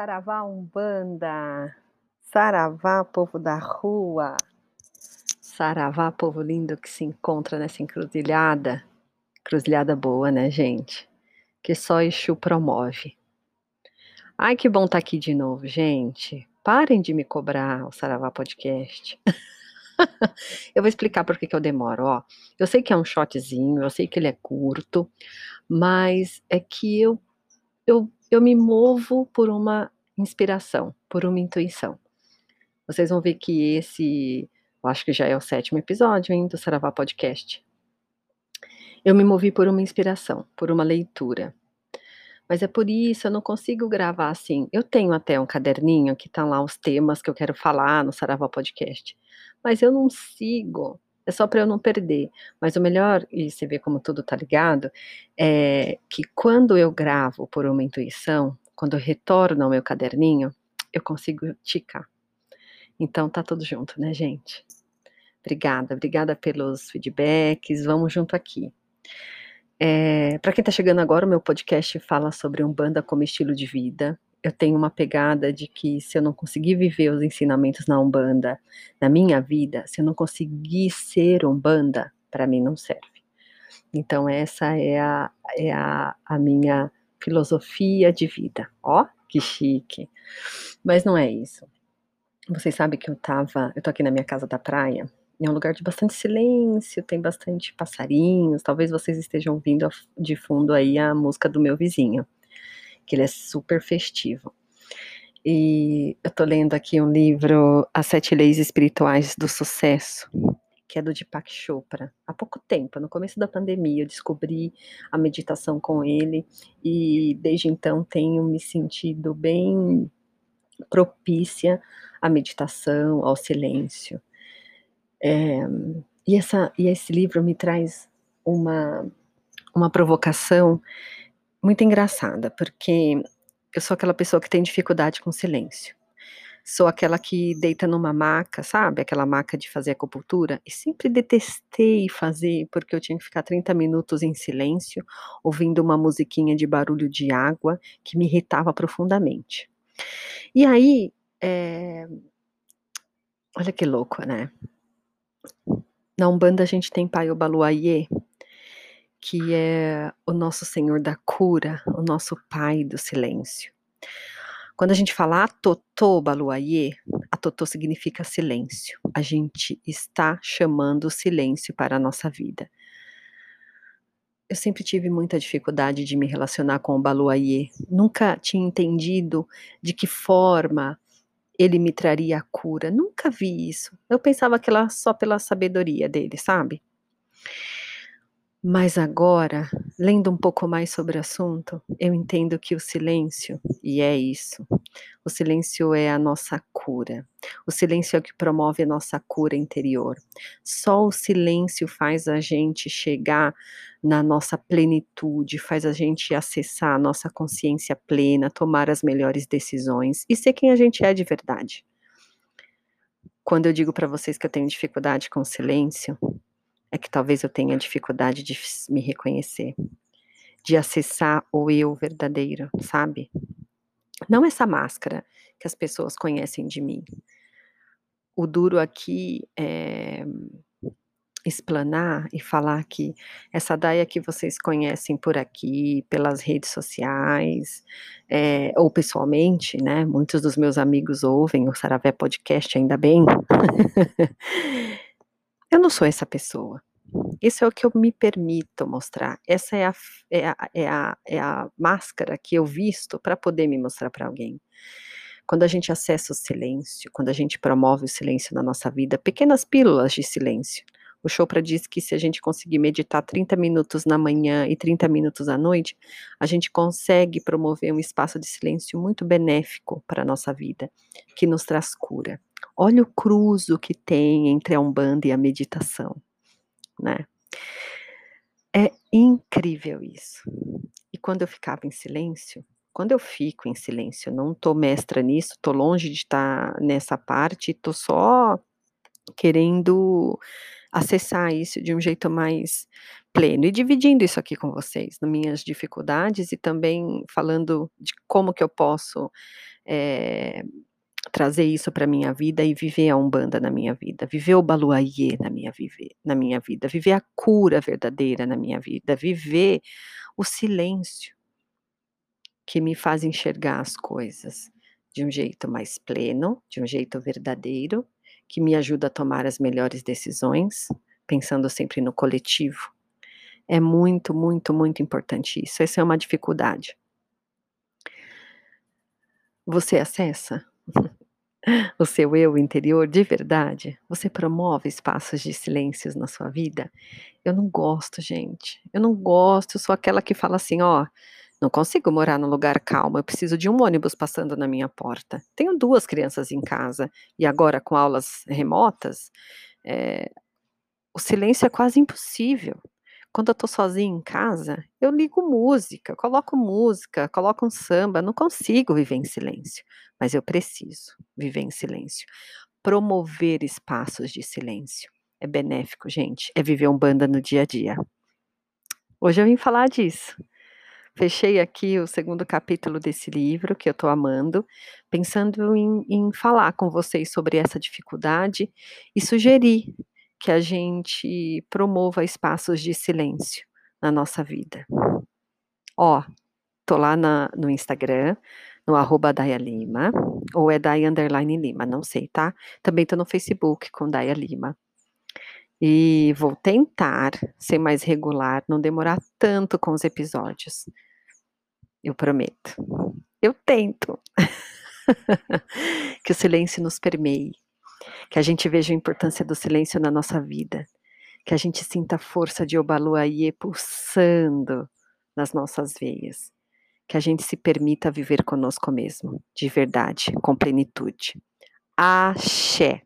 Saravá Umbanda, Saravá povo da rua, Saravá povo lindo que se encontra nessa encruzilhada, encruzilhada boa, né, gente? Que só Exu promove. Ai, que bom estar tá aqui de novo, gente. Parem de me cobrar o Saravá Podcast. eu vou explicar por que, que eu demoro, ó. Eu sei que é um shotzinho, eu sei que ele é curto, mas é que eu, eu, eu me movo por uma inspiração, por uma intuição. Vocês vão ver que esse, eu acho que já é o sétimo episódio, hein, do Saravá Podcast. Eu me movi por uma inspiração, por uma leitura. Mas é por isso, eu não consigo gravar assim. Eu tenho até um caderninho que tá lá os temas que eu quero falar no Saravá Podcast. Mas eu não sigo. É só para eu não perder. Mas o melhor, e você vê como tudo tá ligado, é que quando eu gravo por uma intuição, quando eu retorno ao meu caderninho, eu consigo ticar. Então tá tudo junto, né, gente? Obrigada, obrigada pelos feedbacks. Vamos junto aqui. É, para quem está chegando agora, o meu podcast fala sobre Umbanda como estilo de vida. Eu tenho uma pegada de que se eu não conseguir viver os ensinamentos na Umbanda na minha vida, se eu não conseguir ser Umbanda, para mim não serve. Então, essa é a, é a, a minha filosofia de vida. Ó, que chique. Mas não é isso. Vocês sabem que eu tava, eu tô aqui na minha casa da praia, é um lugar de bastante silêncio, tem bastante passarinhos. Talvez vocês estejam ouvindo de fundo aí a música do meu vizinho, que ele é super festivo. E eu tô lendo aqui um livro, As Sete Leis Espirituais do Sucesso, que é do Deepak Chopra. Há pouco tempo, no começo da pandemia, eu descobri a meditação com ele e desde então tenho me sentido bem propícia à meditação, ao silêncio. É, e, essa, e esse livro me traz uma, uma provocação muito engraçada, porque eu sou aquela pessoa que tem dificuldade com silêncio. Sou aquela que deita numa maca, sabe? Aquela maca de fazer acupuntura. E sempre detestei fazer, porque eu tinha que ficar 30 minutos em silêncio, ouvindo uma musiquinha de barulho de água que me irritava profundamente. E aí, é... olha que louco, né? Na Umbanda a gente tem Pai Obaluayê, que é o nosso Senhor da cura, o nosso Pai do silêncio. Quando a gente fala Atotô Baluayê, Atotô significa silêncio. A gente está chamando o silêncio para a nossa vida. Eu sempre tive muita dificuldade de me relacionar com o Baluayê. Nunca tinha entendido de que forma ele me traria a cura. Nunca vi isso. Eu pensava que era só pela sabedoria dele, sabe? Mas agora, lendo um pouco mais sobre o assunto, eu entendo que o silêncio, e é isso, o silêncio é a nossa cura. O silêncio é o que promove a nossa cura interior. Só o silêncio faz a gente chegar na nossa plenitude, faz a gente acessar a nossa consciência plena, tomar as melhores decisões e ser quem a gente é de verdade. Quando eu digo para vocês que eu tenho dificuldade com o silêncio, é que talvez eu tenha dificuldade de me reconhecer, de acessar o eu verdadeiro, sabe? Não essa máscara que as pessoas conhecem de mim. O duro aqui é explanar e falar que essa Daia que vocês conhecem por aqui, pelas redes sociais, é, ou pessoalmente, né? Muitos dos meus amigos ouvem o Saravé Podcast, ainda bem. eu não sou essa pessoa. Isso é o que eu me permito mostrar. Essa é a, é a, é a, é a máscara que eu visto para poder me mostrar para alguém. Quando a gente acessa o silêncio, quando a gente promove o silêncio na nossa vida, pequenas pílulas de silêncio. O Chopra diz que se a gente conseguir meditar 30 minutos na manhã e 30 minutos à noite, a gente consegue promover um espaço de silêncio muito benéfico para a nossa vida, que nos traz cura. Olha o cruzo que tem entre a Umbanda e a meditação né? É incrível isso. E quando eu ficava em silêncio, quando eu fico em silêncio, não tô mestra nisso, tô longe de estar nessa parte, tô só querendo acessar isso de um jeito mais pleno e dividindo isso aqui com vocês, nas minhas dificuldades e também falando de como que eu posso é, trazer isso para minha vida e viver a Umbanda na minha vida, viver o Baluayê na minha, na minha vida, viver a cura verdadeira na minha vida, viver o silêncio que me faz enxergar as coisas de um jeito mais pleno, de um jeito verdadeiro, que me ajuda a tomar as melhores decisões, pensando sempre no coletivo. É muito, muito, muito importante isso. Essa é uma dificuldade. Você acessa o seu eu interior de verdade? Você promove espaços de silêncios na sua vida? Eu não gosto, gente. Eu não gosto, eu sou aquela que fala assim, ó, não consigo morar num lugar calmo, eu preciso de um ônibus passando na minha porta. Tenho duas crianças em casa e agora com aulas remotas, é, o silêncio é quase impossível. Quando eu tô sozinha em casa, eu ligo música, coloco música, coloco um samba, não consigo viver em silêncio, mas eu preciso viver em silêncio. Promover espaços de silêncio é benéfico, gente, é viver um banda no dia a dia. Hoje eu vim falar disso. Fechei aqui o segundo capítulo desse livro, que eu estou amando, pensando em, em falar com vocês sobre essa dificuldade e sugerir que a gente promova espaços de silêncio na nossa vida. Ó, tô lá na, no Instagram, no arroba Daya Lima, ou é Daya Underline Lima, não sei, tá? Também tô no Facebook com Daya Lima. E vou tentar ser mais regular, não demorar tanto com os episódios. Eu prometo. Eu tento. que o silêncio nos permeie, que a gente veja a importância do silêncio na nossa vida, que a gente sinta a força de Obaluayê pulsando nas nossas veias, que a gente se permita viver conosco mesmo, de verdade, com plenitude. Axé.